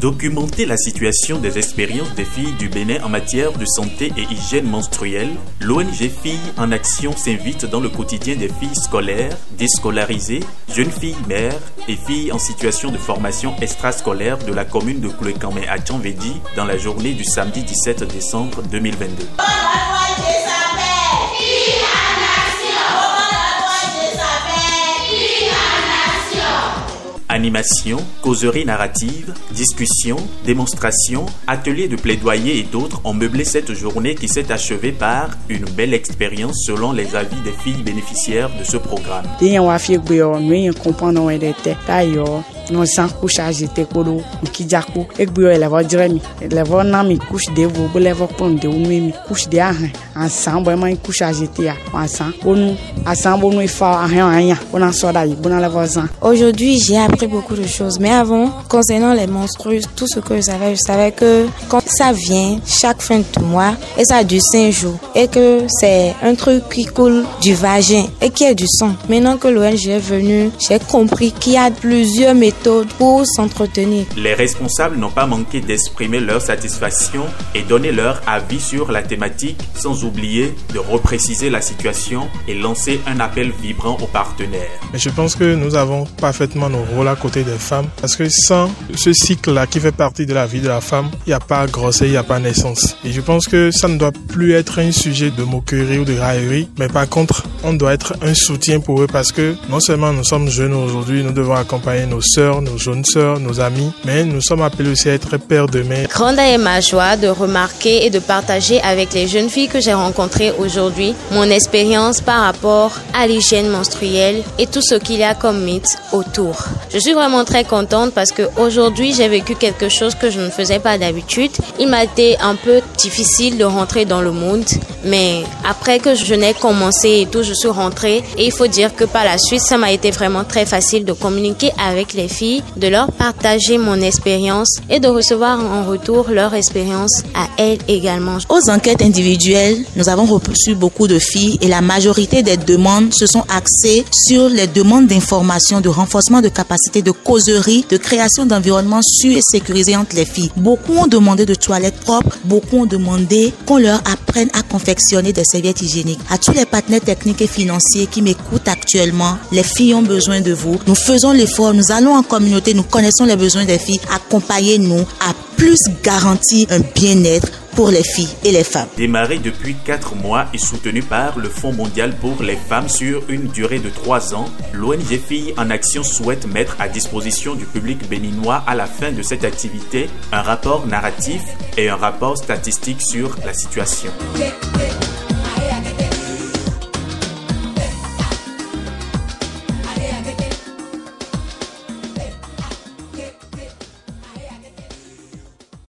Documenter la situation des expériences des filles du Bénin en matière de santé et hygiène menstruelle, l'ONG Filles en Action s'invite dans le quotidien des filles scolaires, déscolarisées, jeunes filles mères et filles en situation de formation extrascolaire de la commune de Kouekamé à Tchanvedi dans la journée du samedi 17 décembre 2022. Animation, causerie narrative, discussion, démonstration, ateliers de plaidoyer et d'autres ont meublé cette journée qui s'est achevée par une belle expérience selon les avis des filles bénéficiaires de ce programme. No san kusa jete kodo nkijako egbio elevo diremi elevo na mi kush de vo bo levo pon de unu mi kush de ahan ansan bo ma kusa jete ya ansan onu asan bo nu ifa ahan anya ona soda yi bona levo zan Aujourd'hui, j'ai appris beaucoup de choses, mais avant, concernant les menstrues, tout ce que je savais, je savais que quand ça vient chaque fin de mois et ça dure 5 jours et que c'est un truc qui coule du vagin et qui est du sang. Maintenant que l'ONG est venu, j'ai compris qu'il y a plusieurs méthodes pour s'entretenir. Les responsables n'ont pas manqué d'exprimer leur satisfaction et donner leur avis sur la thématique, sans oublier de repréciser la situation et lancer un appel vibrant aux partenaires. Mais je pense que nous avons parfaitement nos rôles à côté des femmes parce que sans ce cycle-là qui fait partie de la vie de la femme, il n'y a pas grossesse, il n'y a pas naissance. Et je pense que ça ne doit plus être un sujet de moquerie ou de raillerie, mais par contre, on doit être un soutien pour eux parce que non seulement nous sommes jeunes aujourd'hui, nous devons accompagner nos sœurs, nos jeunes sœurs, nos amis, mais nous sommes appelés aussi à être pères demain. Grande est ma joie de remarquer et de partager avec les jeunes filles que j'ai rencontrées aujourd'hui mon expérience par rapport à l'hygiène menstruelle et tout ce qu'il y a comme mythe autour. Je suis vraiment très contente parce que aujourd'hui j'ai vécu quelque chose que je ne faisais pas d'habitude. Il m'a été un peu difficile de rentrer dans le monde, mais après que je n'ai commencé et tout, je suis rentrée et il faut dire que par la suite, ça m'a été vraiment très facile de communiquer avec les filles, de leur partager mon expérience et de recevoir en retour leur expérience à elles également. Aux enquêtes individuelles, nous avons reçu beaucoup de filles et la majorité des demandes se sont axées sur les demandes d'information, de renforcement de capacité, de causerie, de création d'environnements sûrs et sécurisés entre les filles. Beaucoup ont demandé de toilettes propres, beaucoup ont demandé qu'on leur apprenne à des serviettes hygiéniques. À tous les partenaires techniques et financiers qui m'écoutent actuellement, les filles ont besoin de vous. Nous faisons l'effort, nous allons en communauté, nous connaissons les besoins des filles. Accompagnez-nous à plus garantir un bien-être pour les filles et les femmes. Démarré depuis 4 mois et soutenu par le Fonds mondial pour les femmes sur une durée de 3 ans, l'ONG Filles en Action souhaite mettre à disposition du public béninois à la fin de cette activité un rapport narratif et un rapport statistique sur la situation.